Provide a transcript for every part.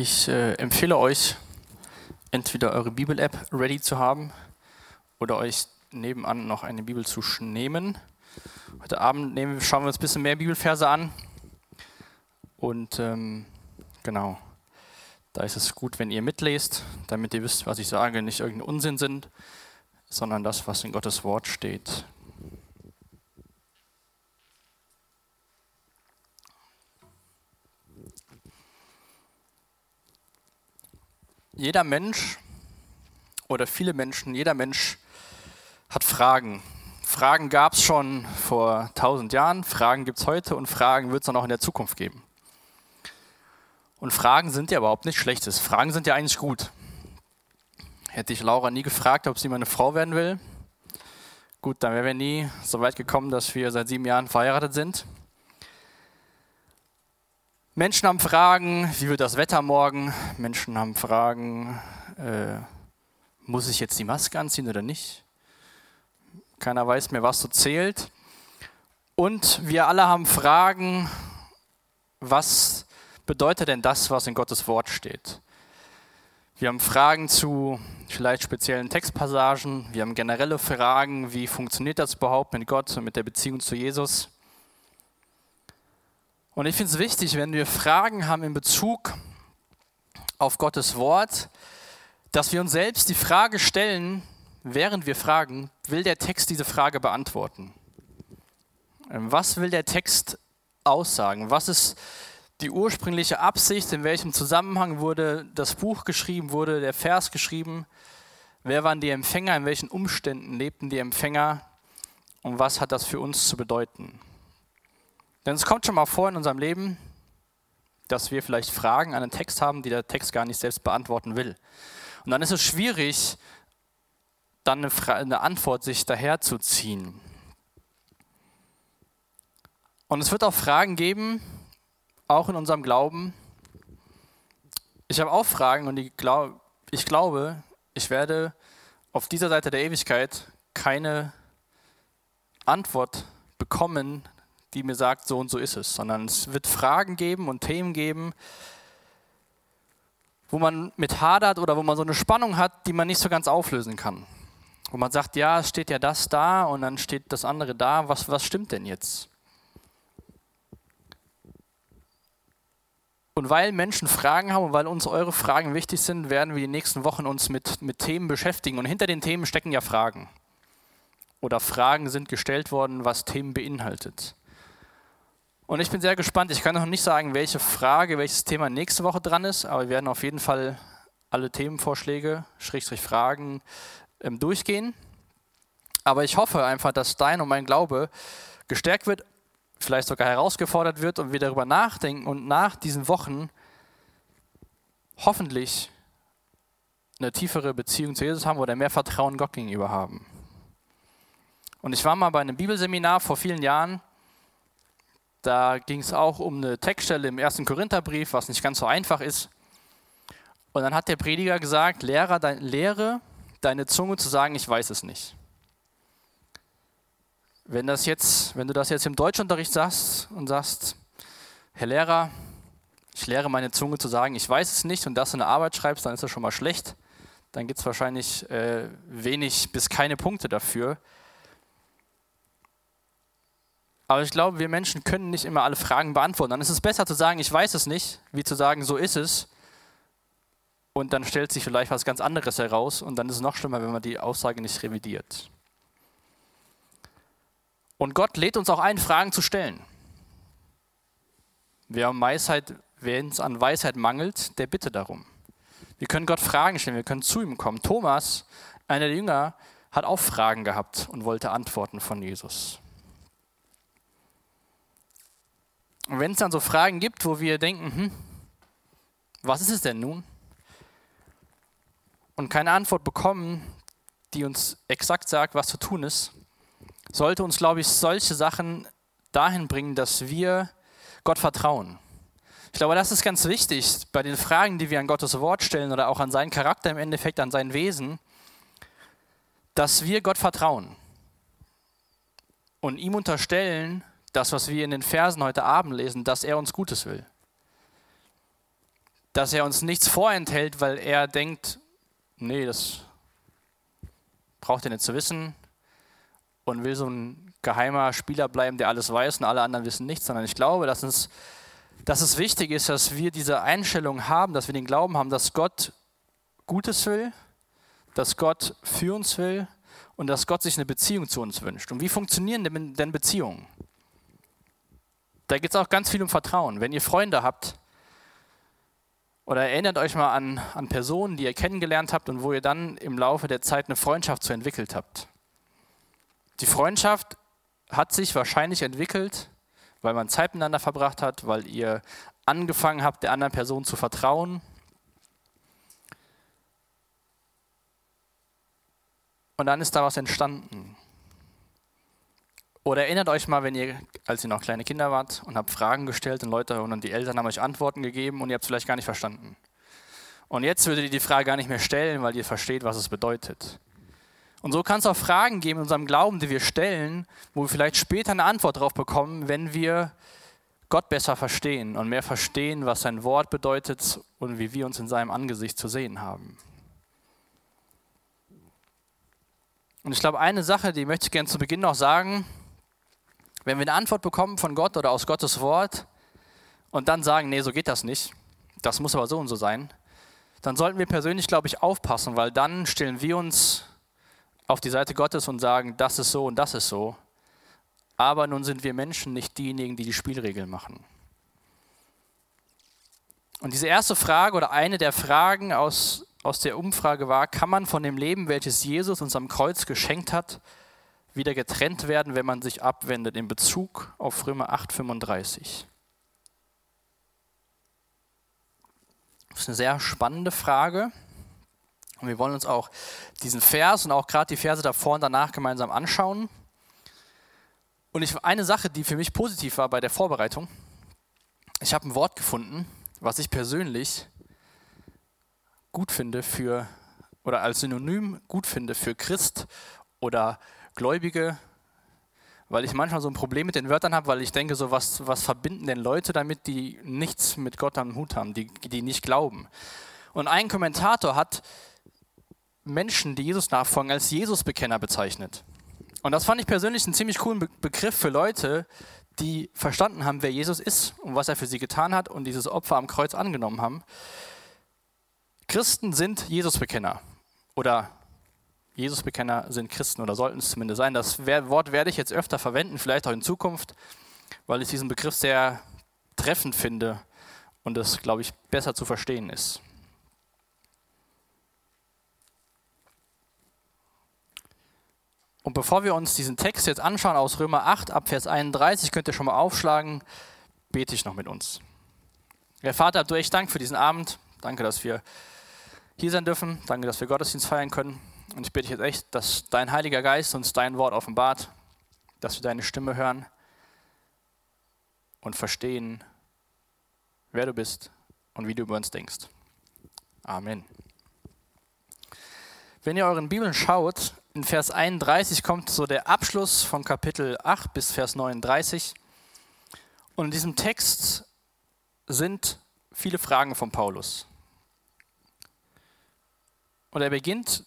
Ich äh, empfehle euch, entweder eure Bibel-App ready zu haben oder euch nebenan noch eine Bibel zu nehmen. Heute Abend nehmen, schauen wir uns ein bisschen mehr Bibelverse an. Und ähm, genau, da ist es gut, wenn ihr mitlest, damit ihr wisst, was ich sage, nicht irgendein Unsinn sind, sondern das, was in Gottes Wort steht. Jeder Mensch oder viele Menschen, jeder Mensch hat Fragen. Fragen gab es schon vor tausend Jahren, Fragen gibt es heute und Fragen wird es auch in der Zukunft geben. Und Fragen sind ja überhaupt nichts Schlechtes. Fragen sind ja eigentlich gut. Hätte ich Laura nie gefragt, ob sie meine Frau werden will, gut, dann wären wir nie so weit gekommen, dass wir seit sieben Jahren verheiratet sind. Menschen haben Fragen, wie wird das Wetter morgen? Menschen haben Fragen, äh, muss ich jetzt die Maske anziehen oder nicht? Keiner weiß mehr, was so zählt. Und wir alle haben Fragen, was bedeutet denn das, was in Gottes Wort steht? Wir haben Fragen zu vielleicht speziellen Textpassagen. Wir haben generelle Fragen, wie funktioniert das überhaupt mit Gott und mit der Beziehung zu Jesus? Und ich finde es wichtig, wenn wir Fragen haben in Bezug auf Gottes Wort, dass wir uns selbst die Frage stellen, während wir fragen, will der Text diese Frage beantworten? Ähm, was will der Text aussagen? Was ist die ursprüngliche Absicht? In welchem Zusammenhang wurde das Buch geschrieben, wurde der Vers geschrieben? Wer waren die Empfänger? In welchen Umständen lebten die Empfänger? Und was hat das für uns zu bedeuten? Denn es kommt schon mal vor in unserem Leben, dass wir vielleicht Fragen an einen Text haben, die der Text gar nicht selbst beantworten will. Und dann ist es schwierig, dann eine, Fra eine Antwort sich daherzuziehen. Und es wird auch Fragen geben, auch in unserem Glauben. Ich habe auch Fragen und ich, glaub, ich glaube, ich werde auf dieser Seite der Ewigkeit keine Antwort bekommen die mir sagt, so und so ist es, sondern es wird Fragen geben und Themen geben, wo man mit hadert oder wo man so eine Spannung hat, die man nicht so ganz auflösen kann. Wo man sagt, ja, es steht ja das da und dann steht das andere da, was, was stimmt denn jetzt? Und weil Menschen Fragen haben und weil uns eure Fragen wichtig sind, werden wir die nächsten Wochen uns mit, mit Themen beschäftigen. Und hinter den Themen stecken ja Fragen. Oder Fragen sind gestellt worden, was Themen beinhaltet. Und ich bin sehr gespannt. Ich kann noch nicht sagen, welche Frage, welches Thema nächste Woche dran ist, aber wir werden auf jeden Fall alle Themenvorschläge, Schrägstrich Fragen ähm, durchgehen. Aber ich hoffe einfach, dass dein und mein Glaube gestärkt wird, vielleicht sogar herausgefordert wird und wir darüber nachdenken und nach diesen Wochen hoffentlich eine tiefere Beziehung zu Jesus haben oder mehr Vertrauen Gott gegenüber haben. Und ich war mal bei einem Bibelseminar vor vielen Jahren da ging es auch um eine Textstelle im ersten Korintherbrief, was nicht ganz so einfach ist. Und dann hat der Prediger gesagt, Lehrer, dein, lehre deine Zunge zu sagen, ich weiß es nicht. Wenn, das jetzt, wenn du das jetzt im Deutschunterricht sagst und sagst, Herr Lehrer, ich lehre meine Zunge zu sagen, ich weiß es nicht und das in der Arbeit schreibst, dann ist das schon mal schlecht. Dann gibt es wahrscheinlich äh, wenig bis keine Punkte dafür. Aber ich glaube, wir Menschen können nicht immer alle Fragen beantworten. Dann ist es besser zu sagen, ich weiß es nicht, wie zu sagen, so ist es. Und dann stellt sich vielleicht was ganz anderes heraus und dann ist es noch schlimmer, wenn man die Aussage nicht revidiert. Und Gott lädt uns auch ein, Fragen zu stellen. Wer, um es an Weisheit mangelt, der bitte darum. Wir können Gott Fragen stellen, wir können zu ihm kommen. Thomas, einer der Jünger, hat auch Fragen gehabt und wollte Antworten von Jesus. Und wenn es dann so Fragen gibt, wo wir denken, hm, was ist es denn nun? Und keine Antwort bekommen, die uns exakt sagt, was zu tun ist, sollte uns, glaube ich, solche Sachen dahin bringen, dass wir Gott vertrauen. Ich glaube, das ist ganz wichtig bei den Fragen, die wir an Gottes Wort stellen oder auch an seinen Charakter im Endeffekt, an sein Wesen, dass wir Gott vertrauen und ihm unterstellen, das, was wir in den Versen heute Abend lesen, dass er uns Gutes will. dass er uns nichts vorenthält, weil er denkt, nee, das braucht er nicht zu wissen und will so ein geheimer Spieler bleiben, der alles weiß und alle anderen wissen nichts, sondern ich glaube, dass, uns, dass es wichtig ist, dass wir diese Einstellung haben, dass wir den Glauben haben, dass Gott Gutes will, dass Gott für uns will und dass Gott sich eine Beziehung zu uns wünscht. Und wie funktionieren denn Beziehungen? Da geht es auch ganz viel um Vertrauen. Wenn ihr Freunde habt, oder erinnert euch mal an, an Personen, die ihr kennengelernt habt und wo ihr dann im Laufe der Zeit eine Freundschaft zu entwickelt habt. Die Freundschaft hat sich wahrscheinlich entwickelt, weil man Zeit miteinander verbracht hat, weil ihr angefangen habt, der anderen Person zu vertrauen. Und dann ist da was entstanden. Oder erinnert euch mal, wenn ihr, als ihr noch kleine Kinder wart und habt Fragen gestellt und Leute und die Eltern haben euch Antworten gegeben und ihr habt es vielleicht gar nicht verstanden. Und jetzt würdet ihr die Frage gar nicht mehr stellen, weil ihr versteht, was es bedeutet. Und so kann es auch Fragen geben in unserem Glauben, die wir stellen, wo wir vielleicht später eine Antwort darauf bekommen, wenn wir Gott besser verstehen und mehr verstehen, was sein Wort bedeutet und wie wir uns in seinem Angesicht zu sehen haben. Und ich glaube, eine Sache, die möchte ich gerne zu Beginn noch sagen, wenn wir eine Antwort bekommen von Gott oder aus Gottes Wort und dann sagen, nee, so geht das nicht, das muss aber so und so sein, dann sollten wir persönlich, glaube ich, aufpassen, weil dann stellen wir uns auf die Seite Gottes und sagen, das ist so und das ist so. Aber nun sind wir Menschen nicht diejenigen, die die Spielregeln machen. Und diese erste Frage oder eine der Fragen aus, aus der Umfrage war, kann man von dem Leben, welches Jesus uns am Kreuz geschenkt hat, wieder getrennt werden, wenn man sich abwendet, in Bezug auf Römer 8,35. Das ist eine sehr spannende Frage. Und wir wollen uns auch diesen Vers und auch gerade die Verse davor und danach gemeinsam anschauen. Und ich, eine Sache, die für mich positiv war bei der Vorbereitung, ich habe ein Wort gefunden, was ich persönlich gut finde für, oder als Synonym gut finde für Christ oder Gläubige, weil ich manchmal so ein Problem mit den Wörtern habe, weil ich denke, so was, was verbinden denn Leute damit, die nichts mit Gott am Hut haben, die, die nicht glauben. Und ein Kommentator hat Menschen, die Jesus nachfolgen, als Jesus-Bekenner bezeichnet. Und das fand ich persönlich einen ziemlich coolen Be Begriff für Leute, die verstanden haben, wer Jesus ist und was er für sie getan hat und dieses Opfer am Kreuz angenommen haben. Christen sind Jesus-Bekenner oder Jesusbekenner sind Christen oder sollten es zumindest sein. Das Wort werde ich jetzt öfter verwenden, vielleicht auch in Zukunft, weil ich diesen Begriff sehr treffend finde und es, glaube ich, besser zu verstehen ist. Und bevor wir uns diesen Text jetzt anschauen aus Römer 8 ab Vers 31, könnt ihr schon mal aufschlagen, bete ich noch mit uns. Herr Vater, du echt Dank für diesen Abend. Danke, dass wir hier sein dürfen. Danke, dass wir Gottesdienst feiern können. Und ich bitte dich jetzt echt, dass dein Heiliger Geist uns dein Wort offenbart, dass wir deine Stimme hören und verstehen, wer du bist und wie du über uns denkst. Amen. Wenn ihr euren Bibeln schaut, in Vers 31 kommt so der Abschluss von Kapitel 8 bis Vers 39. Und in diesem Text sind viele Fragen von Paulus. Und er beginnt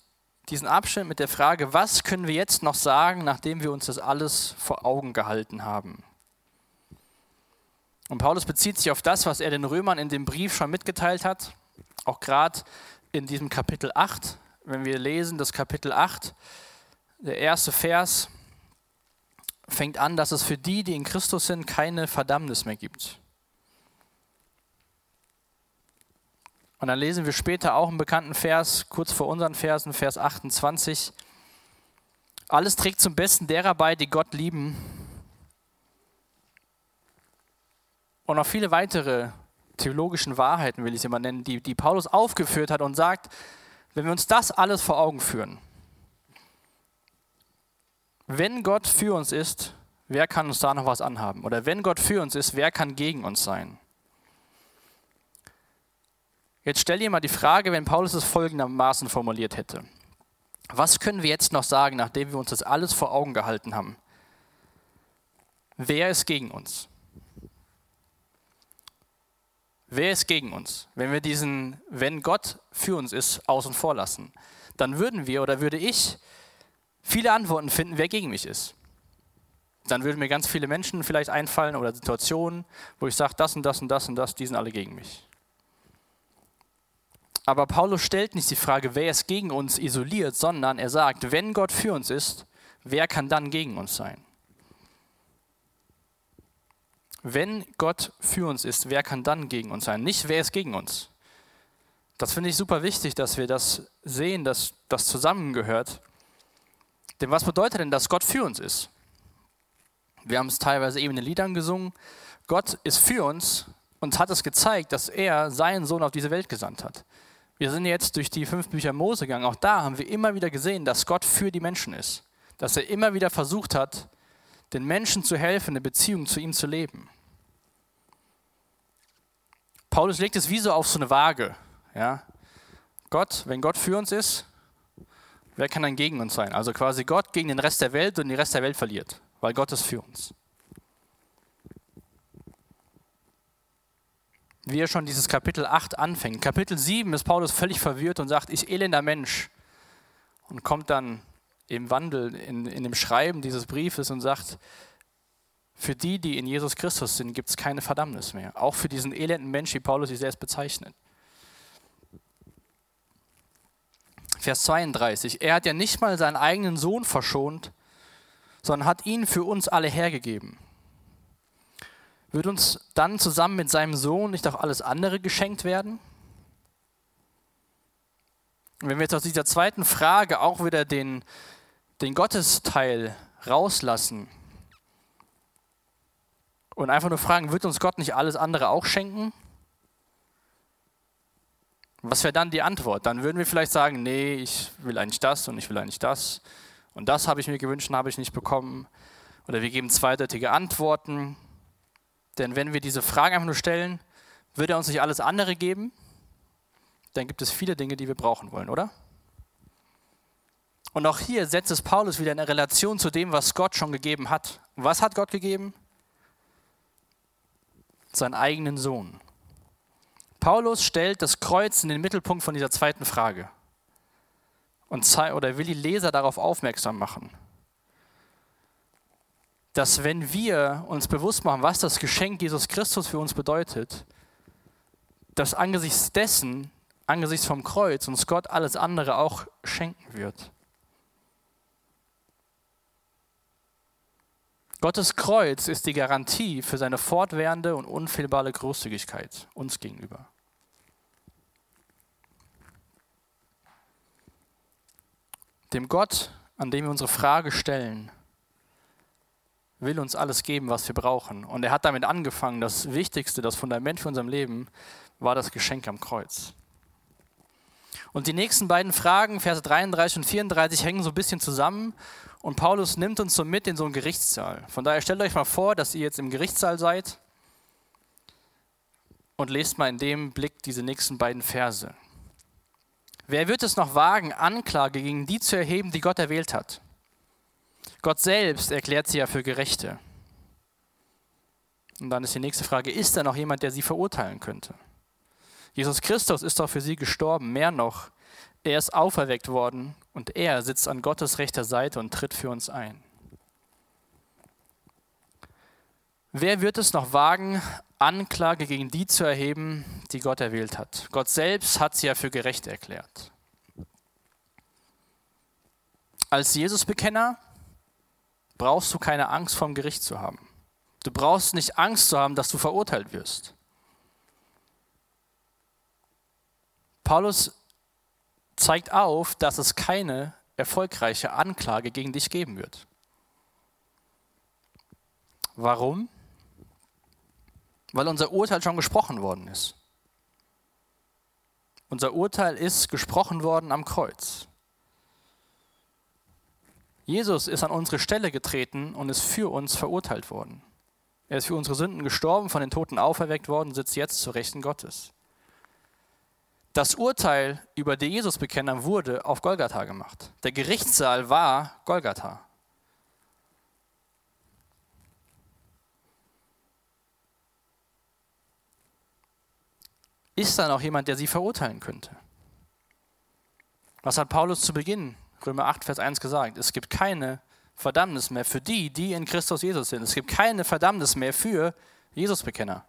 diesen Abschnitt mit der Frage, was können wir jetzt noch sagen, nachdem wir uns das alles vor Augen gehalten haben? Und Paulus bezieht sich auf das, was er den Römern in dem Brief schon mitgeteilt hat, auch gerade in diesem Kapitel 8. Wenn wir lesen, das Kapitel 8, der erste Vers fängt an, dass es für die, die in Christus sind, keine Verdammnis mehr gibt. Und dann lesen wir später auch einen bekannten Vers, kurz vor unseren Versen, Vers 28. Alles trägt zum Besten derer bei, die Gott lieben. Und noch viele weitere theologischen Wahrheiten, will ich sie mal nennen, die, die Paulus aufgeführt hat und sagt, wenn wir uns das alles vor Augen führen, wenn Gott für uns ist, wer kann uns da noch was anhaben? Oder wenn Gott für uns ist, wer kann gegen uns sein? Jetzt stell dir mal die Frage, wenn Paulus es folgendermaßen formuliert hätte. Was können wir jetzt noch sagen, nachdem wir uns das alles vor Augen gehalten haben? Wer ist gegen uns? wer ist gegen uns? Wenn wir diesen, wenn Gott für uns ist, außen vor lassen, dann würden wir oder würde ich viele Antworten finden, wer gegen mich ist. Dann würden mir ganz viele Menschen vielleicht einfallen oder Situationen, wo ich sage, das und das und das und das, die sind alle gegen mich. Aber Paulus stellt nicht die Frage, wer ist gegen uns isoliert, sondern er sagt, wenn Gott für uns ist, wer kann dann gegen uns sein? Wenn Gott für uns ist, wer kann dann gegen uns sein? Nicht, wer ist gegen uns? Das finde ich super wichtig, dass wir das sehen, dass das zusammengehört. Denn was bedeutet denn, dass Gott für uns ist? Wir haben es teilweise eben in den Liedern gesungen. Gott ist für uns und hat es gezeigt, dass er seinen Sohn auf diese Welt gesandt hat. Wir sind jetzt durch die fünf Bücher Mose gegangen. Auch da haben wir immer wieder gesehen, dass Gott für die Menschen ist. Dass er immer wieder versucht hat, den Menschen zu helfen, eine Beziehung zu ihm zu leben. Paulus legt es wie so auf so eine Waage. Ja? Gott, wenn Gott für uns ist, wer kann dann gegen uns sein? Also quasi Gott gegen den Rest der Welt und den Rest der Welt verliert, weil Gott ist für uns. Wie er schon dieses Kapitel 8 anfängt. Kapitel 7 ist Paulus völlig verwirrt und sagt, ich elender Mensch. Und kommt dann im Wandel, in, in dem Schreiben dieses Briefes und sagt, für die, die in Jesus Christus sind, gibt es keine Verdammnis mehr. Auch für diesen elenden Mensch, wie Paulus sich selbst bezeichnet. Vers 32. Er hat ja nicht mal seinen eigenen Sohn verschont, sondern hat ihn für uns alle hergegeben. Wird uns dann zusammen mit seinem Sohn nicht auch alles andere geschenkt werden? wenn wir jetzt aus dieser zweiten Frage auch wieder den, den Gottesteil rauslassen und einfach nur fragen, wird uns Gott nicht alles andere auch schenken? Was wäre dann die Antwort? Dann würden wir vielleicht sagen, nee, ich will eigentlich das und ich will eigentlich das. Und das habe ich mir gewünscht und habe ich nicht bekommen. Oder wir geben zweideutige Antworten. Denn wenn wir diese Frage einfach nur stellen, wird er uns nicht alles andere geben? Dann gibt es viele Dinge, die wir brauchen wollen, oder? Und auch hier setzt es Paulus wieder in Relation zu dem, was Gott schon gegeben hat. Was hat Gott gegeben? Seinen eigenen Sohn. Paulus stellt das Kreuz in den Mittelpunkt von dieser zweiten Frage und oder will die Leser darauf aufmerksam machen, dass wenn wir uns bewusst machen, was das Geschenk Jesus Christus für uns bedeutet, dass angesichts dessen, angesichts vom Kreuz uns Gott alles andere auch schenken wird. Gottes Kreuz ist die Garantie für seine fortwährende und unfehlbare Großzügigkeit uns gegenüber. Dem Gott, an dem wir unsere Frage stellen, will uns alles geben, was wir brauchen. Und er hat damit angefangen, das Wichtigste, das Fundament für unserem Leben war das Geschenk am Kreuz. Und die nächsten beiden Fragen, Verse 33 und 34, hängen so ein bisschen zusammen und Paulus nimmt uns so mit in so einen Gerichtssaal. Von daher stellt euch mal vor, dass ihr jetzt im Gerichtssaal seid und lest mal in dem Blick diese nächsten beiden Verse. Wer wird es noch wagen, Anklage gegen die zu erheben, die Gott erwählt hat? Gott selbst erklärt sie ja für Gerechte. Und dann ist die nächste Frage, ist da noch jemand, der sie verurteilen könnte? Jesus Christus ist doch für sie gestorben, mehr noch, er ist auferweckt worden und er sitzt an Gottes rechter Seite und tritt für uns ein. Wer wird es noch wagen, Anklage gegen die zu erheben, die Gott erwählt hat? Gott selbst hat sie ja für gerecht erklärt. Als Jesusbekenner brauchst du keine Angst vom Gericht zu haben. Du brauchst nicht Angst zu haben, dass du verurteilt wirst. Paulus zeigt auf, dass es keine erfolgreiche Anklage gegen dich geben wird. Warum? Weil unser Urteil schon gesprochen worden ist. Unser Urteil ist gesprochen worden am Kreuz. Jesus ist an unsere Stelle getreten und ist für uns verurteilt worden. Er ist für unsere Sünden gestorben, von den Toten auferweckt worden, sitzt jetzt zur Rechten Gottes. Das Urteil über die Jesusbekenner wurde auf Golgatha gemacht. Der Gerichtssaal war Golgatha. ist da noch jemand, der sie verurteilen könnte? Was hat Paulus zu Beginn, Römer 8, Vers 1 gesagt? Es gibt keine Verdammnis mehr für die, die in Christus Jesus sind. Es gibt keine Verdammnis mehr für Jesusbekenner.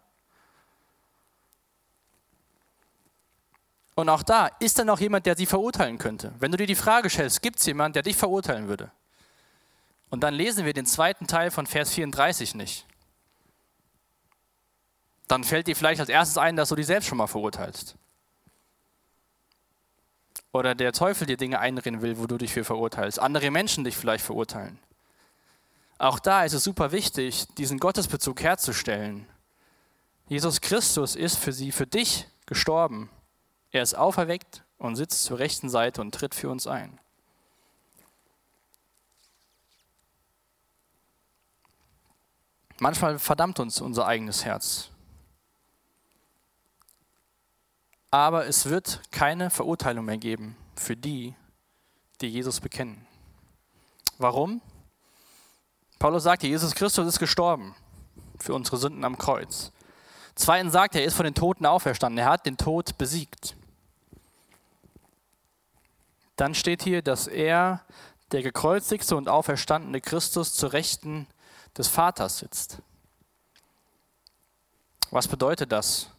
Und auch da, ist da noch jemand, der sie verurteilen könnte? Wenn du dir die Frage stellst, gibt es jemanden, der dich verurteilen würde? Und dann lesen wir den zweiten Teil von Vers 34 nicht. Dann fällt dir vielleicht als erstes ein, dass du dich selbst schon mal verurteilst. Oder der Teufel dir Dinge einreden will, wo du dich für verurteilst. Andere Menschen dich vielleicht verurteilen. Auch da ist es super wichtig, diesen Gottesbezug herzustellen. Jesus Christus ist für sie, für dich gestorben. Er ist auferweckt und sitzt zur rechten Seite und tritt für uns ein. Manchmal verdammt uns unser eigenes Herz. Aber es wird keine Verurteilung mehr geben für die, die Jesus bekennen. Warum? Paulus sagt, Jesus Christus ist gestorben für unsere Sünden am Kreuz. Zweitens sagt er, er ist von den Toten auferstanden. Er hat den Tod besiegt. Dann steht hier, dass er, der gekreuzigte und auferstandene Christus, zur Rechten des Vaters sitzt. Was bedeutet das?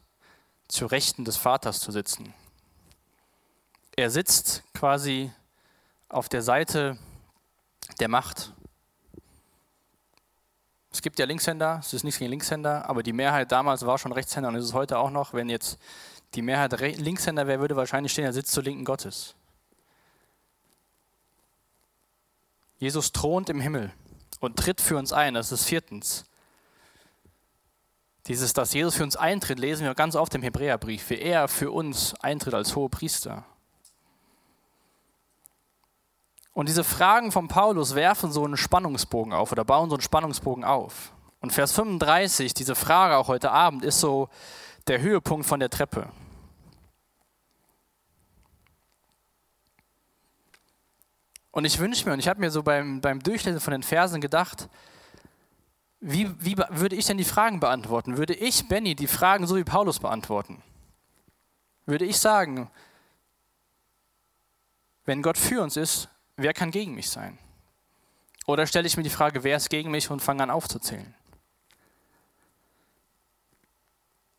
Zu Rechten des Vaters zu sitzen. Er sitzt quasi auf der Seite der Macht. Es gibt ja Linkshänder, es ist nichts gegen Linkshänder, aber die Mehrheit damals war schon Rechtshänder und ist es heute auch noch. Wenn jetzt die Mehrheit Linkshänder wäre, würde wahrscheinlich stehen, er sitzt zur Linken Gottes. Jesus thront im Himmel und tritt für uns ein, das ist viertens. Dieses, dass Jesus für uns eintritt, lesen wir ganz oft im Hebräerbrief, wie er für uns eintritt als hohe Priester. Und diese Fragen von Paulus werfen so einen Spannungsbogen auf oder bauen so einen Spannungsbogen auf. Und Vers 35, diese Frage auch heute Abend, ist so der Höhepunkt von der Treppe. Und ich wünsche mir, und ich habe mir so beim, beim Durchlesen von den Versen gedacht, wie, wie würde ich denn die Fragen beantworten? Würde ich, Benny, die Fragen so wie Paulus beantworten? Würde ich sagen, wenn Gott für uns ist, wer kann gegen mich sein? Oder stelle ich mir die Frage, wer ist gegen mich und fange an aufzuzählen?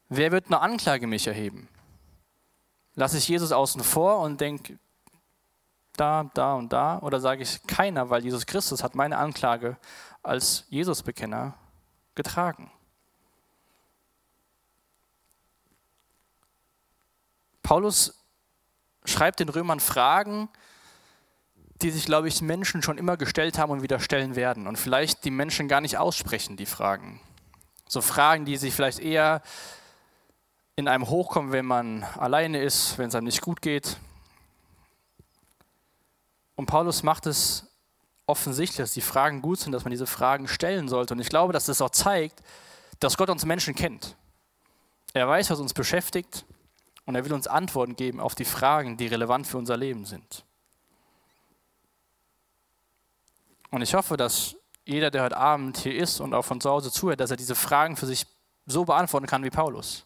Wer wird eine Anklage mich erheben? Lasse ich Jesus außen vor und denke, da, da und da? Oder sage ich keiner, weil Jesus Christus hat meine Anklage als Jesusbekenner getragen. Paulus schreibt den Römern Fragen, die sich, glaube ich, Menschen schon immer gestellt haben und wieder stellen werden. Und vielleicht die Menschen gar nicht aussprechen, die Fragen. So Fragen, die sich vielleicht eher in einem hochkommen, wenn man alleine ist, wenn es einem nicht gut geht. Und Paulus macht es offensichtlich, dass die Fragen gut sind, dass man diese Fragen stellen sollte. Und ich glaube, dass das auch zeigt, dass Gott uns Menschen kennt. Er weiß, was uns beschäftigt und er will uns Antworten geben auf die Fragen, die relevant für unser Leben sind. Und ich hoffe, dass jeder, der heute Abend hier ist und auch von zu Hause zuhört, dass er diese Fragen für sich so beantworten kann wie Paulus.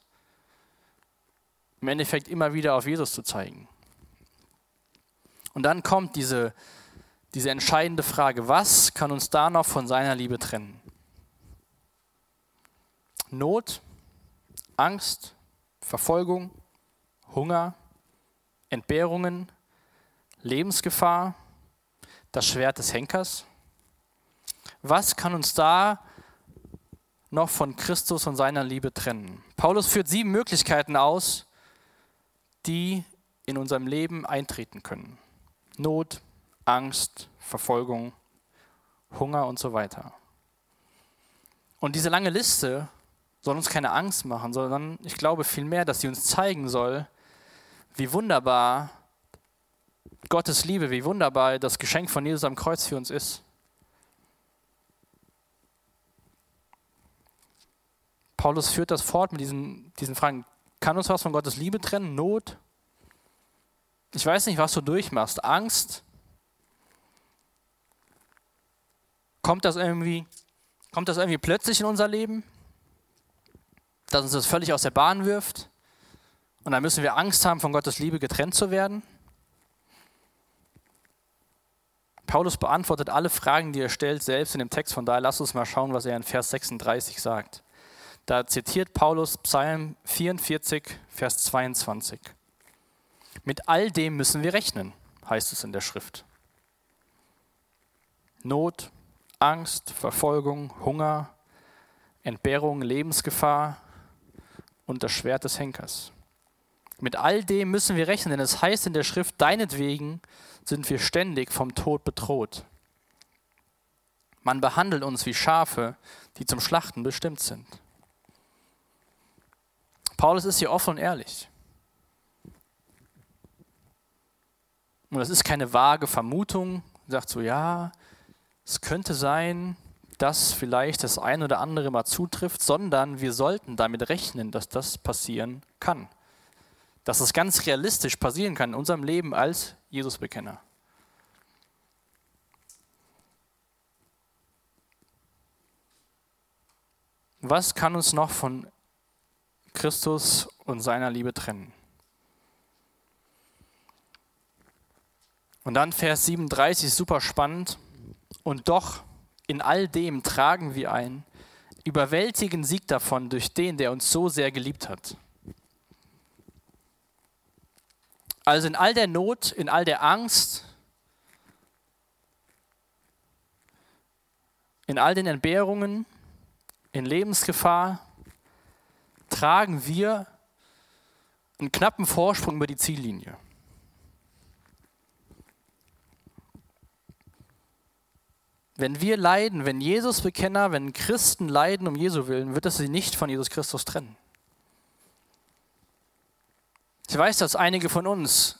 Im Endeffekt immer wieder auf Jesus zu zeigen. Und dann kommt diese diese entscheidende Frage, was kann uns da noch von seiner Liebe trennen? Not, Angst, Verfolgung, Hunger, Entbehrungen, Lebensgefahr, das Schwert des Henkers? Was kann uns da noch von Christus und seiner Liebe trennen? Paulus führt sieben Möglichkeiten aus, die in unserem Leben eintreten können. Not, Angst, Verfolgung, Hunger und so weiter. Und diese lange Liste soll uns keine Angst machen, sondern ich glaube vielmehr, dass sie uns zeigen soll, wie wunderbar Gottes Liebe, wie wunderbar das Geschenk von Jesus am Kreuz für uns ist. Paulus führt das fort mit diesen, diesen Fragen. Kann uns was von Gottes Liebe trennen? Not? Ich weiß nicht, was du durchmachst. Angst? Kommt das irgendwie, kommt das irgendwie plötzlich in unser Leben? Dass uns das völlig aus der Bahn wirft? Und dann müssen wir Angst haben, von Gottes Liebe getrennt zu werden. Paulus beantwortet alle Fragen, die er stellt, selbst in dem Text. Von daher lass uns mal schauen, was er in Vers 36 sagt. Da zitiert Paulus Psalm 44, Vers 22. Mit all dem müssen wir rechnen, heißt es in der Schrift. Not, Angst, Verfolgung, Hunger, Entbehrung, Lebensgefahr und das Schwert des Henkers. Mit all dem müssen wir rechnen, denn es heißt in der Schrift, deinetwegen sind wir ständig vom Tod bedroht. Man behandelt uns wie Schafe, die zum Schlachten bestimmt sind. Paulus ist hier offen und ehrlich. Und das ist keine vage Vermutung, er sagt so, ja, es könnte sein, dass vielleicht das ein oder andere mal zutrifft, sondern wir sollten damit rechnen, dass das passieren kann. Dass es ganz realistisch passieren kann in unserem Leben als Jesusbekenner. Was kann uns noch von Christus und seiner Liebe trennen? Und dann Vers 37, super spannend. Und doch in all dem tragen wir ein überwältigen Sieg davon durch den, der uns so sehr geliebt hat. Also in all der Not, in all der Angst, in all den Entbehrungen, in Lebensgefahr, tragen wir einen knappen Vorsprung über die Ziellinie. Wenn wir leiden, wenn Jesus-Bekenner, wenn Christen leiden um Jesu willen, wird es sie nicht von Jesus Christus trennen. Ich weiß, dass einige von uns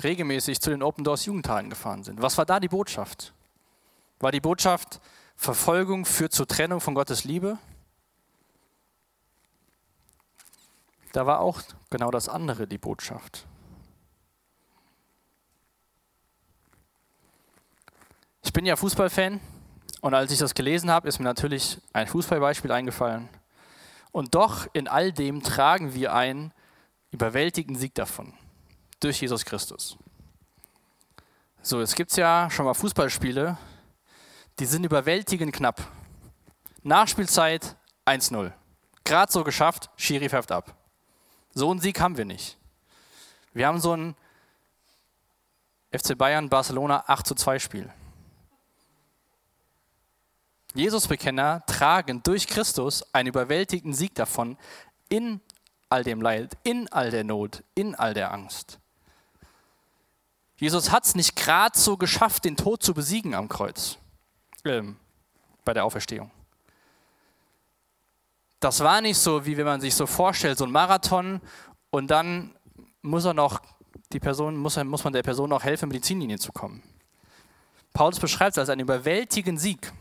regelmäßig zu den Open Doors Jugendtagen gefahren sind. Was war da die Botschaft? War die Botschaft, Verfolgung führt zur Trennung von Gottes Liebe? Da war auch genau das andere die Botschaft. Ich bin ja Fußballfan und als ich das gelesen habe, ist mir natürlich ein Fußballbeispiel eingefallen. Und doch in all dem tragen wir einen überwältigenden Sieg davon durch Jesus Christus. So, es gibt ja schon mal Fußballspiele, die sind überwältigend knapp. Nachspielzeit 1-0. Gerade so geschafft, Schiri pfeift ab. So einen Sieg haben wir nicht. Wir haben so ein FC Bayern Barcelona 8 2 Spiel. Jesusbekenner tragen durch Christus einen überwältigenden Sieg davon in all dem Leid, in all der Not, in all der Angst. Jesus hat es nicht gerade so geschafft, den Tod zu besiegen am Kreuz, äh, bei der Auferstehung. Das war nicht so, wie wenn man sich so vorstellt, so ein Marathon und dann muss er noch die Person, muss, muss man der Person noch helfen, Ziellinie zu kommen. Paulus beschreibt es als einen überwältigenden Sieg.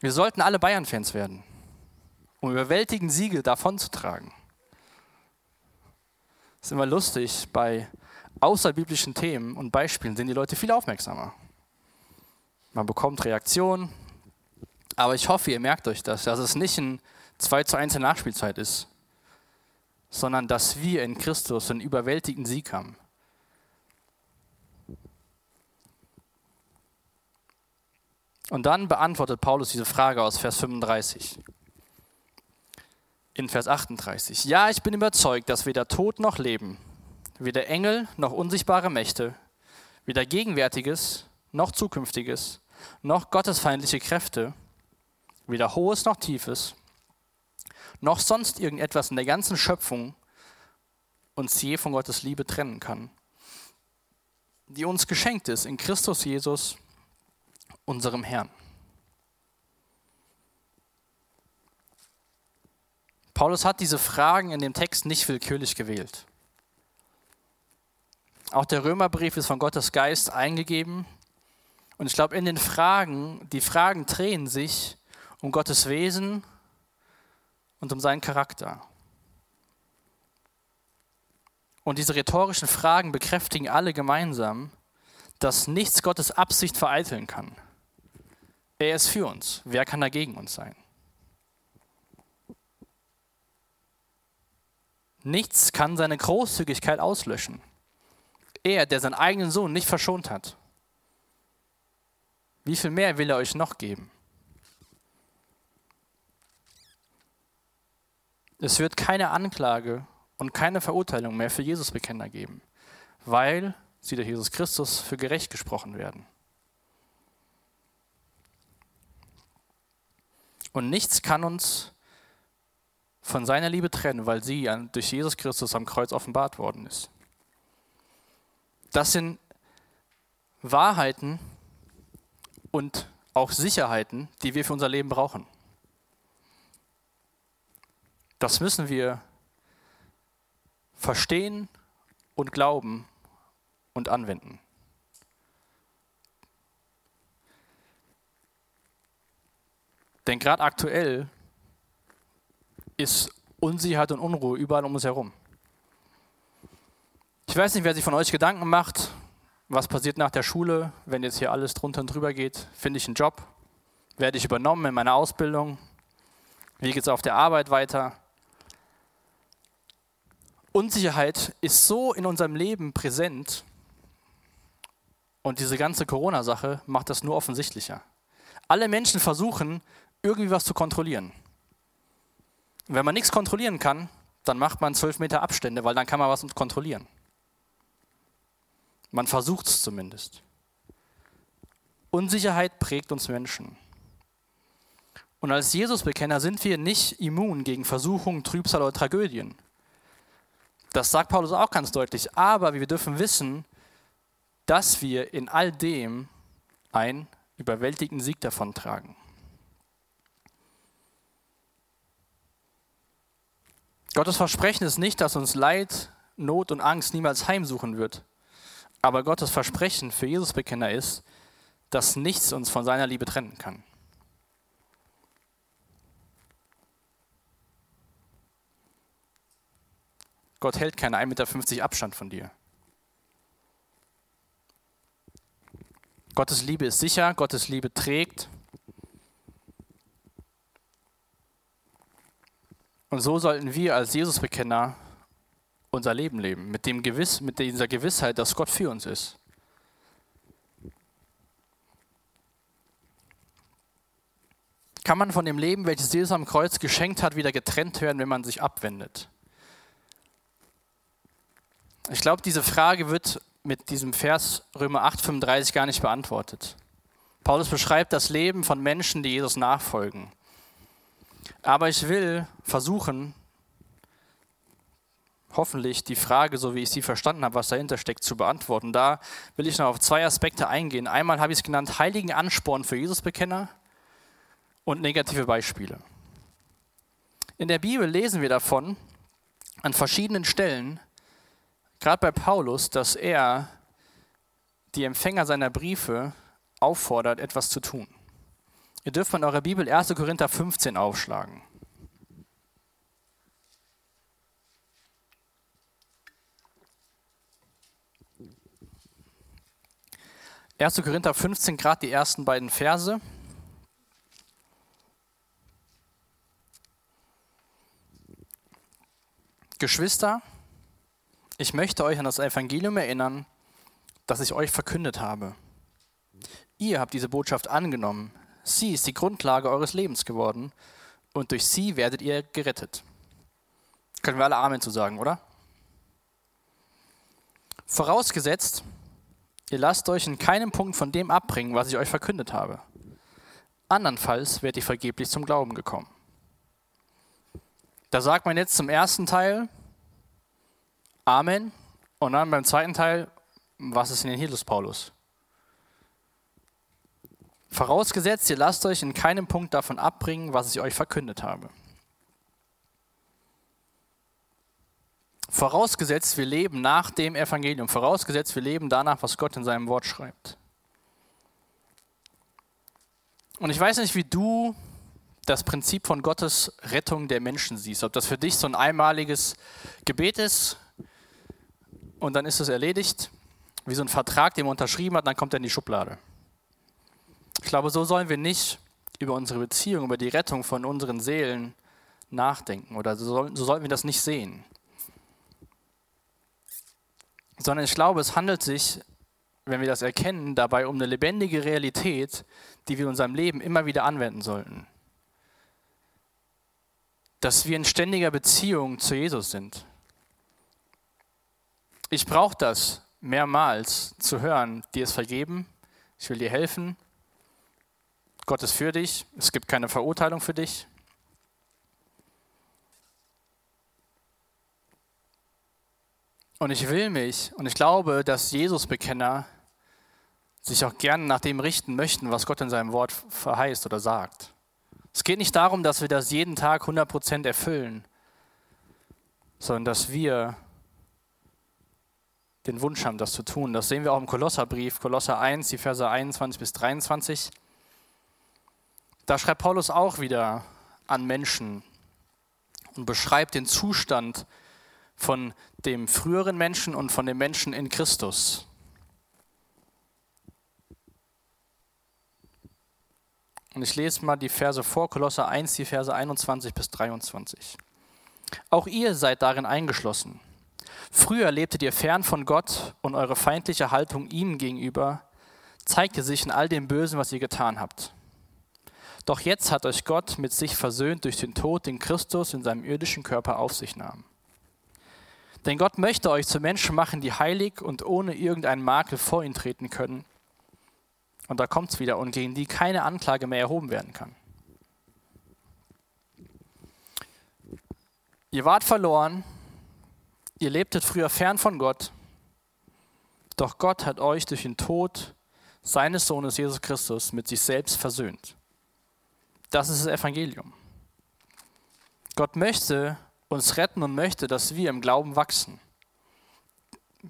Wir sollten alle Bayern-Fans werden, um überwältigende Siege davonzutragen. Das ist immer lustig, bei außerbiblischen Themen und Beispielen sind die Leute viel aufmerksamer. Man bekommt Reaktionen, aber ich hoffe, ihr merkt euch das, dass es nicht ein 2 zu 1 in Nachspielzeit ist, sondern dass wir in Christus einen überwältigenden Sieg haben. Und dann beantwortet Paulus diese Frage aus Vers 35. In Vers 38. Ja, ich bin überzeugt, dass weder Tod noch Leben, weder Engel noch unsichtbare Mächte, weder Gegenwärtiges noch Zukünftiges, noch gottesfeindliche Kräfte, weder Hohes noch Tiefes, noch sonst irgendetwas in der ganzen Schöpfung uns je von Gottes Liebe trennen kann, die uns geschenkt ist in Christus Jesus, unserem Herrn. Paulus hat diese Fragen in dem Text nicht willkürlich gewählt. Auch der Römerbrief ist von Gottes Geist eingegeben. Und ich glaube, in den Fragen, die Fragen drehen sich um Gottes Wesen und um seinen Charakter. Und diese rhetorischen Fragen bekräftigen alle gemeinsam, dass nichts Gottes Absicht vereiteln kann. Er ist für uns. Wer kann dagegen uns sein? Nichts kann seine Großzügigkeit auslöschen. Er, der seinen eigenen Sohn nicht verschont hat. Wie viel mehr will er euch noch geben? Es wird keine Anklage und keine Verurteilung mehr für Jesusbekenner geben, weil sie durch Jesus Christus für gerecht gesprochen werden. Und nichts kann uns von seiner Liebe trennen, weil sie durch Jesus Christus am Kreuz offenbart worden ist. Das sind Wahrheiten und auch Sicherheiten, die wir für unser Leben brauchen. Das müssen wir verstehen und glauben und anwenden. Denn gerade aktuell ist Unsicherheit und Unruhe überall um uns herum. Ich weiß nicht, wer sich von euch Gedanken macht, was passiert nach der Schule, wenn jetzt hier alles drunter und drüber geht. Finde ich einen Job? Werde ich übernommen in meiner Ausbildung? Wie geht es auf der Arbeit weiter? Unsicherheit ist so in unserem Leben präsent und diese ganze Corona-Sache macht das nur offensichtlicher. Alle Menschen versuchen, irgendwie was zu kontrollieren. Wenn man nichts kontrollieren kann, dann macht man zwölf Meter Abstände, weil dann kann man was kontrollieren. Man versucht es zumindest. Unsicherheit prägt uns Menschen. Und als Jesusbekenner sind wir nicht immun gegen Versuchungen, Trübsal oder Tragödien. Das sagt Paulus auch ganz deutlich. Aber wir dürfen wissen, dass wir in all dem einen überwältigenden Sieg davontragen. Gottes Versprechen ist nicht, dass uns Leid, Not und Angst niemals heimsuchen wird. Aber Gottes Versprechen für Jesusbekenner ist, dass nichts uns von seiner Liebe trennen kann. Gott hält keine 1,50 Meter Abstand von dir. Gottes Liebe ist sicher, Gottes Liebe trägt. Und so sollten wir als Jesusbekenner unser Leben leben, mit, dem Gewiss, mit dieser Gewissheit, dass Gott für uns ist. Kann man von dem Leben, welches Jesus am Kreuz geschenkt hat, wieder getrennt werden, wenn man sich abwendet? Ich glaube, diese Frage wird mit diesem Vers Römer 8,35 gar nicht beantwortet. Paulus beschreibt das Leben von Menschen, die Jesus nachfolgen. Aber ich will versuchen, hoffentlich die Frage, so wie ich sie verstanden habe, was dahinter steckt, zu beantworten. Da will ich noch auf zwei Aspekte eingehen. Einmal habe ich es genannt, heiligen Ansporn für Jesusbekenner und negative Beispiele. In der Bibel lesen wir davon an verschiedenen Stellen, gerade bei Paulus, dass er die Empfänger seiner Briefe auffordert, etwas zu tun. Ihr dürft in eurer Bibel 1. Korinther 15 aufschlagen. 1. Korinther 15, gerade die ersten beiden Verse. Geschwister, ich möchte euch an das Evangelium erinnern, das ich euch verkündet habe. Ihr habt diese Botschaft angenommen. Sie ist die Grundlage eures Lebens geworden und durch sie werdet ihr gerettet. Können wir alle Amen zu sagen, oder? Vorausgesetzt, ihr lasst euch in keinem Punkt von dem abbringen, was ich euch verkündet habe. Andernfalls werdet ihr vergeblich zum Glauben gekommen. Da sagt man jetzt zum ersten Teil, Amen. Und dann beim zweiten Teil, was ist denn hier los, Paulus? Vorausgesetzt, ihr lasst euch in keinem Punkt davon abbringen, was ich euch verkündet habe. Vorausgesetzt, wir leben nach dem Evangelium. Vorausgesetzt, wir leben danach, was Gott in seinem Wort schreibt. Und ich weiß nicht, wie du das Prinzip von Gottes Rettung der Menschen siehst. Ob das für dich so ein einmaliges Gebet ist, und dann ist es erledigt, wie so ein Vertrag, den man unterschrieben hat, dann kommt er in die Schublade. Ich glaube, so sollen wir nicht über unsere Beziehung, über die Rettung von unseren Seelen nachdenken oder so, so sollten wir das nicht sehen. sondern ich glaube, es handelt sich, wenn wir das erkennen, dabei um eine lebendige Realität, die wir in unserem Leben immer wieder anwenden sollten. Dass wir in ständiger Beziehung zu Jesus sind. Ich brauche das mehrmals zu hören, dir ist vergeben, ich will dir helfen, Gott ist für dich, es gibt keine Verurteilung für dich. Und ich will mich, und ich glaube, dass Jesus-Bekenner sich auch gerne nach dem richten möchten, was Gott in seinem Wort verheißt oder sagt. Es geht nicht darum, dass wir das jeden Tag 100% erfüllen, sondern dass wir den Wunsch haben, das zu tun. Das sehen wir auch im Kolosserbrief, Kolosser 1, die Verse 21 bis 23. Da schreibt Paulus auch wieder an Menschen und beschreibt den Zustand von dem früheren Menschen und von dem Menschen in Christus. Und ich lese mal die Verse vor, Kolosser 1, die Verse 21 bis 23. Auch ihr seid darin eingeschlossen. Früher lebtet ihr fern von Gott und eure feindliche Haltung ihm gegenüber zeigte sich in all dem Bösen, was ihr getan habt. Doch jetzt hat euch Gott mit sich versöhnt durch den Tod, den Christus in seinem irdischen Körper auf sich nahm. Denn Gott möchte euch zu Menschen machen, die heilig und ohne irgendeinen Makel vor ihn treten können. Und da kommt es wieder, und gegen die keine Anklage mehr erhoben werden kann. Ihr wart verloren, Ihr lebtet früher fern von Gott, doch Gott hat euch durch den Tod seines Sohnes Jesus Christus mit sich selbst versöhnt. Das ist das Evangelium. Gott möchte uns retten und möchte, dass wir im Glauben wachsen.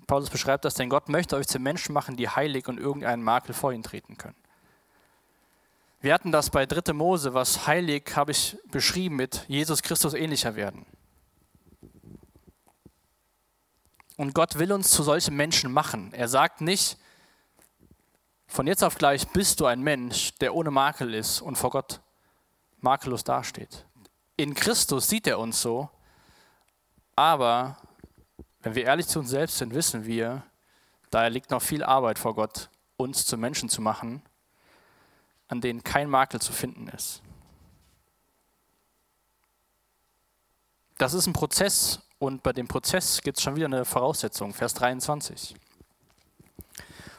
Paulus beschreibt das, denn Gott möchte euch zu Menschen machen, die heilig und irgendeinen Makel vor ihn treten können. Wir hatten das bei 3. Mose, was heilig habe ich beschrieben mit Jesus Christus ähnlicher werden. Und Gott will uns zu solchen Menschen machen. Er sagt nicht, von jetzt auf gleich bist du ein Mensch, der ohne Makel ist und vor Gott makellos dasteht. In Christus sieht er uns so, aber wenn wir ehrlich zu uns selbst sind, wissen wir, da liegt noch viel Arbeit vor Gott, uns zu Menschen zu machen, an denen kein Makel zu finden ist. Das ist ein Prozess und bei dem Prozess gibt es schon wieder eine Voraussetzung, Vers 23.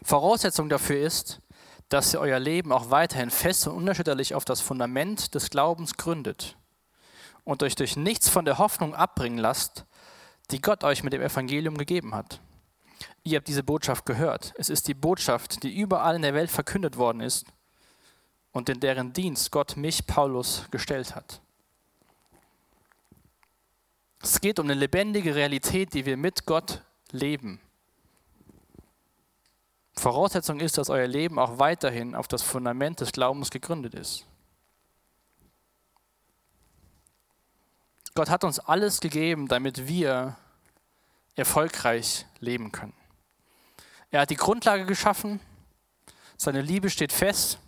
Voraussetzung dafür ist, dass ihr euer Leben auch weiterhin fest und unerschütterlich auf das Fundament des Glaubens gründet und euch durch nichts von der Hoffnung abbringen lasst, die Gott euch mit dem Evangelium gegeben hat. Ihr habt diese Botschaft gehört. Es ist die Botschaft, die überall in der Welt verkündet worden ist und in deren Dienst Gott mich, Paulus, gestellt hat. Es geht um eine lebendige Realität, die wir mit Gott leben. Voraussetzung ist, dass euer Leben auch weiterhin auf das Fundament des Glaubens gegründet ist. Gott hat uns alles gegeben, damit wir erfolgreich leben können. Er hat die Grundlage geschaffen, seine Liebe steht fest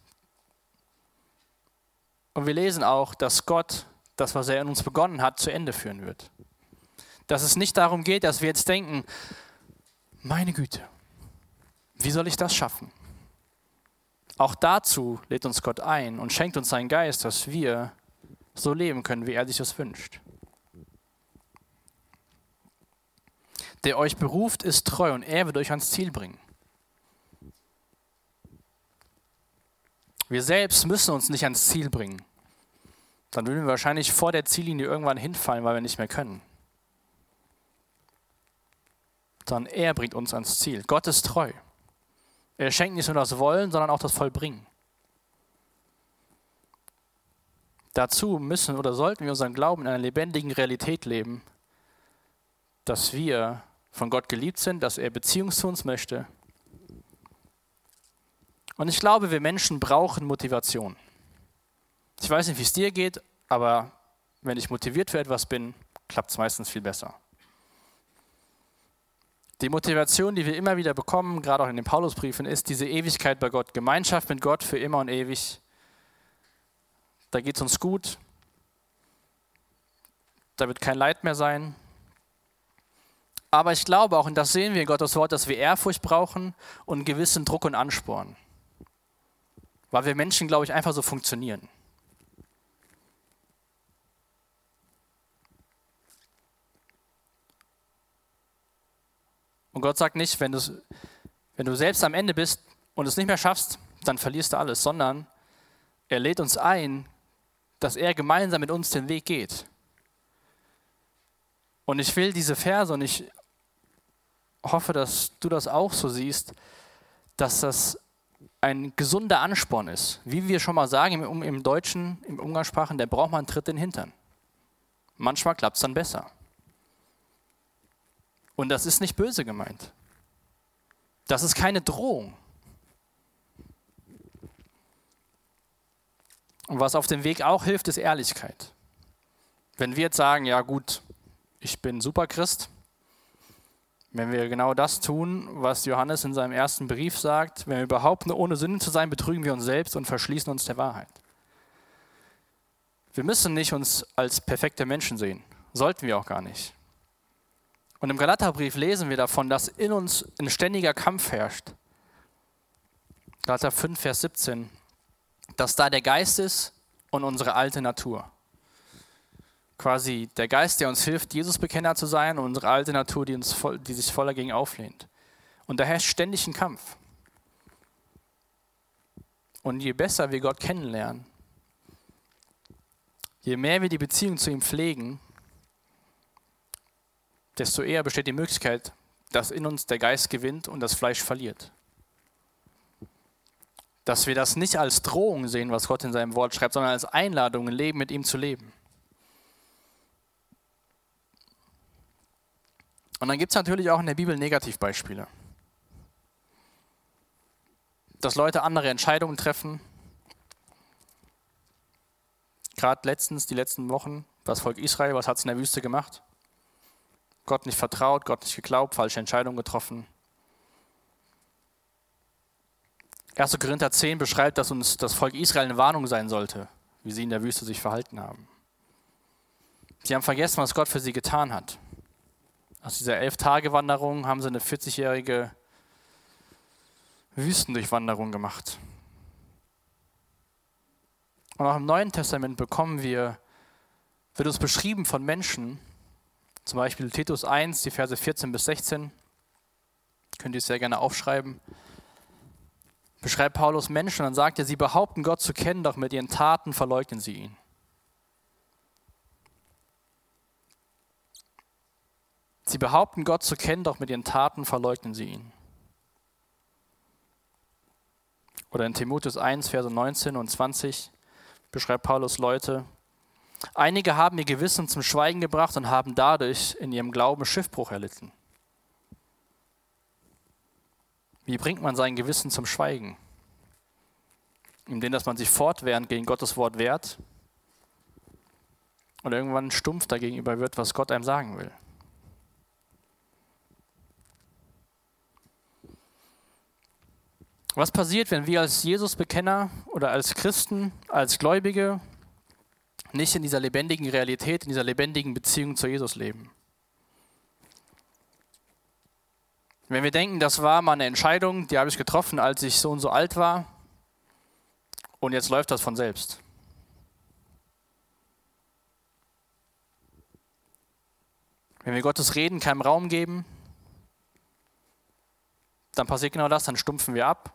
und wir lesen auch, dass Gott das, was er in uns begonnen hat, zu Ende führen wird. Dass es nicht darum geht, dass wir jetzt denken, meine Güte, wie soll ich das schaffen? Auch dazu lädt uns Gott ein und schenkt uns seinen Geist, dass wir so leben können, wie er sich das wünscht. Der euch beruft, ist treu und er wird euch ans Ziel bringen. Wir selbst müssen uns nicht ans Ziel bringen dann würden wir wahrscheinlich vor der Ziellinie irgendwann hinfallen, weil wir nicht mehr können. Sondern er bringt uns ans Ziel. Gott ist treu. Er schenkt nicht nur das Wollen, sondern auch das Vollbringen. Dazu müssen oder sollten wir unseren Glauben in einer lebendigen Realität leben, dass wir von Gott geliebt sind, dass er Beziehung zu uns möchte. Und ich glaube, wir Menschen brauchen Motivation. Ich weiß nicht, wie es dir geht, aber wenn ich motiviert für etwas bin, klappt es meistens viel besser. Die Motivation, die wir immer wieder bekommen, gerade auch in den Paulusbriefen, ist diese Ewigkeit bei Gott, Gemeinschaft mit Gott für immer und ewig. Da geht es uns gut, da wird kein Leid mehr sein. Aber ich glaube auch, und das sehen wir in Gottes Wort, dass wir Ehrfurcht brauchen und einen gewissen Druck und Ansporn. Weil wir Menschen, glaube ich, einfach so funktionieren. Und Gott sagt nicht, wenn, wenn du selbst am Ende bist und es nicht mehr schaffst, dann verlierst du alles, sondern er lädt uns ein, dass er gemeinsam mit uns den Weg geht. Und ich will diese Verse und ich hoffe, dass du das auch so siehst, dass das ein gesunder Ansporn ist. Wie wir schon mal sagen im, im Deutschen, im Umgangssprachen, der braucht man einen Tritt in den Hintern. Manchmal klappt es dann besser. Und das ist nicht böse gemeint. Das ist keine Drohung. Und was auf dem Weg auch hilft, ist Ehrlichkeit. Wenn wir jetzt sagen, ja gut, ich bin Superchrist, wenn wir genau das tun, was Johannes in seinem ersten Brief sagt, wenn wir behaupten, ohne Sünde zu sein, betrügen wir uns selbst und verschließen uns der Wahrheit. Wir müssen nicht uns als perfekte Menschen sehen, sollten wir auch gar nicht. Und im Galaterbrief lesen wir davon, dass in uns ein ständiger Kampf herrscht. Galater 5, Vers 17, dass da der Geist ist und unsere alte Natur. Quasi der Geist, der uns hilft, Jesus-Bekenner zu sein, und unsere alte Natur, die, uns voll, die sich voll dagegen auflehnt. Und da herrscht ständig ein Kampf. Und je besser wir Gott kennenlernen, je mehr wir die Beziehung zu ihm pflegen, desto eher besteht die Möglichkeit, dass in uns der Geist gewinnt und das Fleisch verliert. Dass wir das nicht als Drohung sehen, was Gott in seinem Wort schreibt, sondern als Einladung, ein Leben mit ihm zu leben. Und dann gibt es natürlich auch in der Bibel Negativbeispiele. Dass Leute andere Entscheidungen treffen. Gerade letztens, die letzten Wochen, das Volk Israel, was hat es in der Wüste gemacht? Gott nicht vertraut, Gott nicht geglaubt, falsche Entscheidungen getroffen. 1. Korinther 10 beschreibt, dass uns das Volk Israel eine Warnung sein sollte, wie sie in der Wüste sich verhalten haben. Sie haben vergessen, was Gott für sie getan hat. Aus dieser Elf-Tage-Wanderung haben sie eine 40-jährige Wüstendurchwanderung gemacht. Und auch im Neuen Testament bekommen wir, wird uns beschrieben von Menschen, zum Beispiel Titus 1, die Verse 14 bis 16. Könnt ihr sehr gerne aufschreiben. Beschreibt Paulus Menschen und dann sagt er, sie behaupten Gott zu kennen, doch mit ihren Taten verleugnen sie ihn. Sie behaupten Gott zu kennen, doch mit ihren Taten verleugnen sie ihn. Oder in Timotheus 1, Verse 19 und 20 beschreibt Paulus Leute, Einige haben ihr Gewissen zum Schweigen gebracht und haben dadurch in ihrem Glauben Schiffbruch erlitten. Wie bringt man sein Gewissen zum Schweigen? Indem, dass man sich fortwährend gegen Gottes Wort wehrt und irgendwann stumpf dagegenüber wird, was Gott einem sagen will. Was passiert, wenn wir als Jesus-Bekenner oder als Christen, als Gläubige nicht in dieser lebendigen Realität, in dieser lebendigen Beziehung zu Jesus leben. Wenn wir denken, das war mal eine Entscheidung, die habe ich getroffen, als ich so und so alt war, und jetzt läuft das von selbst. Wenn wir Gottes Reden keinen Raum geben, dann passiert genau das, dann stumpfen wir ab.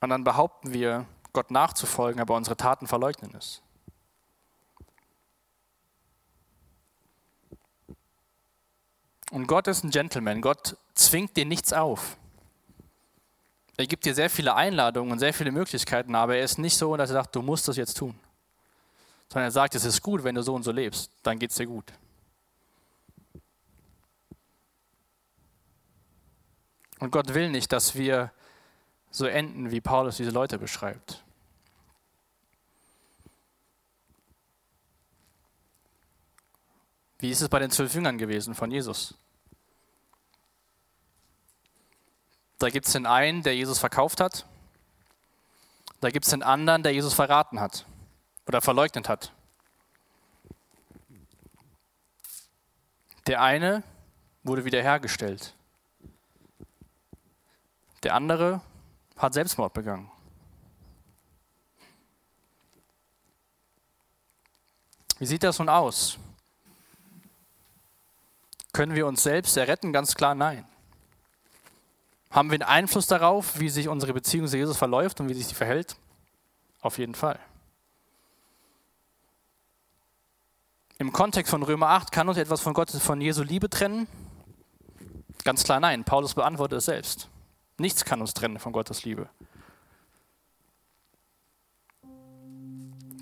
Und dann behaupten wir, Gott nachzufolgen, aber unsere Taten verleugnen es. Und Gott ist ein Gentleman. Gott zwingt dir nichts auf. Er gibt dir sehr viele Einladungen und sehr viele Möglichkeiten, aber er ist nicht so, dass er sagt, du musst das jetzt tun. Sondern er sagt, es ist gut, wenn du so und so lebst, dann geht es dir gut. Und Gott will nicht, dass wir so enden, wie Paulus diese Leute beschreibt. Wie ist es bei den zwölf Jüngern gewesen von Jesus? Da gibt es den einen, der Jesus verkauft hat. Da gibt es den anderen, der Jesus verraten hat oder verleugnet hat. Der eine wurde wiederhergestellt. Der andere hat Selbstmord begangen. Wie sieht das nun aus? Können wir uns selbst erretten? Ganz klar nein. Haben wir einen Einfluss darauf, wie sich unsere Beziehung zu Jesus verläuft und wie sich sie verhält? Auf jeden Fall. Im Kontext von Römer 8 kann uns etwas von Gottes, von Jesu Liebe trennen? Ganz klar nein. Paulus beantwortet es selbst. Nichts kann uns trennen von Gottes Liebe.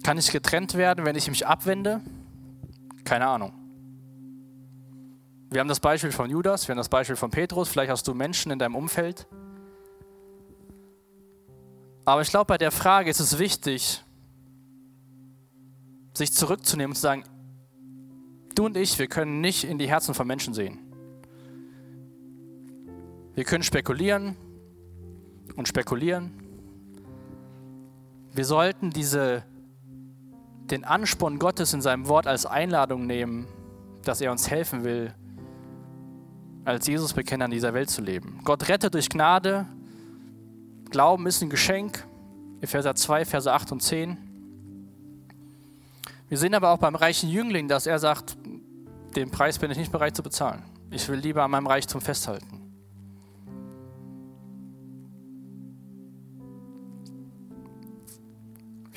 Kann ich getrennt werden, wenn ich mich abwende? Keine Ahnung. Wir haben das Beispiel von Judas, wir haben das Beispiel von Petrus, vielleicht hast du Menschen in deinem Umfeld. Aber ich glaube, bei der Frage ist es wichtig, sich zurückzunehmen und zu sagen, du und ich, wir können nicht in die Herzen von Menschen sehen. Wir können spekulieren und spekulieren. Wir sollten diese, den Ansporn Gottes in seinem Wort als Einladung nehmen, dass er uns helfen will, als Jesus-Bekenner in dieser Welt zu leben. Gott rettet durch Gnade. Glauben ist ein Geschenk. Epheser 2, Verse 8 und 10. Wir sehen aber auch beim reichen Jüngling, dass er sagt, den Preis bin ich nicht bereit zu bezahlen. Ich will lieber an meinem Reichtum festhalten.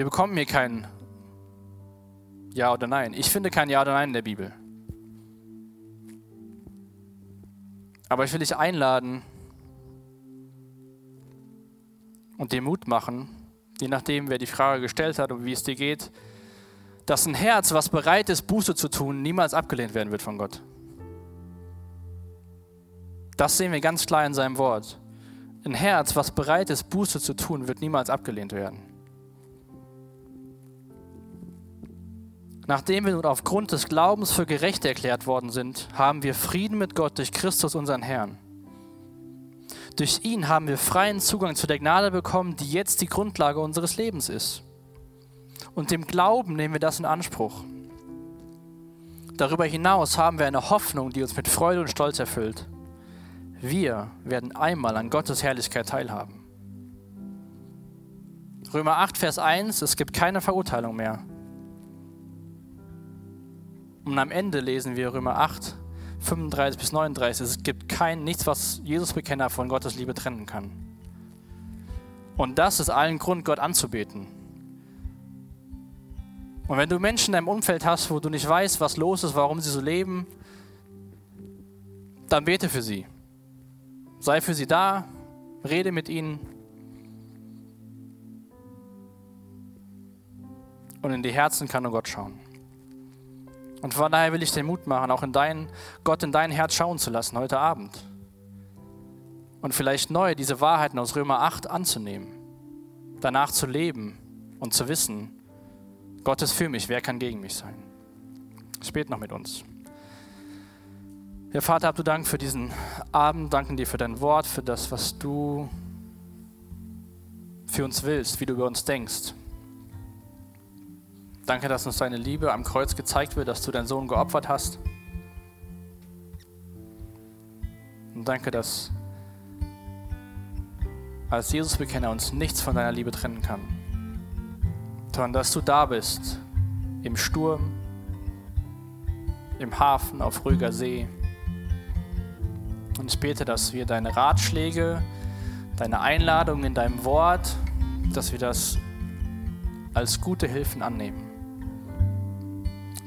Wir bekommen hier kein Ja oder Nein. Ich finde kein Ja oder Nein in der Bibel. Aber ich will dich einladen und dir Mut machen, je nachdem, wer die Frage gestellt hat und wie es dir geht, dass ein Herz, was bereit ist, Buße zu tun, niemals abgelehnt werden wird von Gott. Das sehen wir ganz klar in seinem Wort. Ein Herz, was bereit ist, Buße zu tun, wird niemals abgelehnt werden. Nachdem wir nun aufgrund des Glaubens für gerecht erklärt worden sind, haben wir Frieden mit Gott durch Christus, unseren Herrn. Durch ihn haben wir freien Zugang zu der Gnade bekommen, die jetzt die Grundlage unseres Lebens ist. Und dem Glauben nehmen wir das in Anspruch. Darüber hinaus haben wir eine Hoffnung, die uns mit Freude und Stolz erfüllt. Wir werden einmal an Gottes Herrlichkeit teilhaben. Römer 8, Vers 1, es gibt keine Verurteilung mehr. Und am Ende lesen wir Römer 8, 35 bis 39. Es gibt kein, nichts, was Jesus-Bekenner von Gottes Liebe trennen kann. Und das ist allen Grund, Gott anzubeten. Und wenn du Menschen in deinem Umfeld hast, wo du nicht weißt, was los ist, warum sie so leben, dann bete für sie. Sei für sie da, rede mit ihnen. Und in die Herzen kann nur Gott schauen. Und von daher will ich dir Mut machen, auch in dein, Gott in dein Herz schauen zu lassen heute Abend. Und vielleicht neu diese Wahrheiten aus Römer 8 anzunehmen, danach zu leben und zu wissen, Gott ist für mich, wer kann gegen mich sein? Spät noch mit uns. Herr Vater, hab du Dank für diesen Abend, danken dir für dein Wort, für das, was du für uns willst, wie du über uns denkst. Danke, dass uns deine Liebe am Kreuz gezeigt wird, dass du deinen Sohn geopfert hast. Und danke, dass als Jesus-Bekenner uns nichts von deiner Liebe trennen kann, sondern dass du da bist, im Sturm, im Hafen, auf ruhiger See. Und ich bete, dass wir deine Ratschläge, deine Einladung in deinem Wort, dass wir das als gute Hilfen annehmen.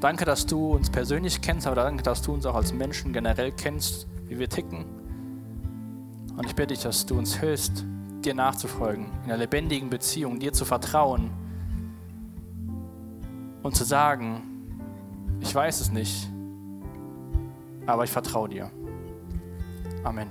Danke, dass du uns persönlich kennst, aber danke, dass du uns auch als Menschen generell kennst, wie wir ticken. Und ich bitte dich, dass du uns hilfst, dir nachzufolgen, in einer lebendigen Beziehung, dir zu vertrauen und zu sagen, ich weiß es nicht, aber ich vertraue dir. Amen.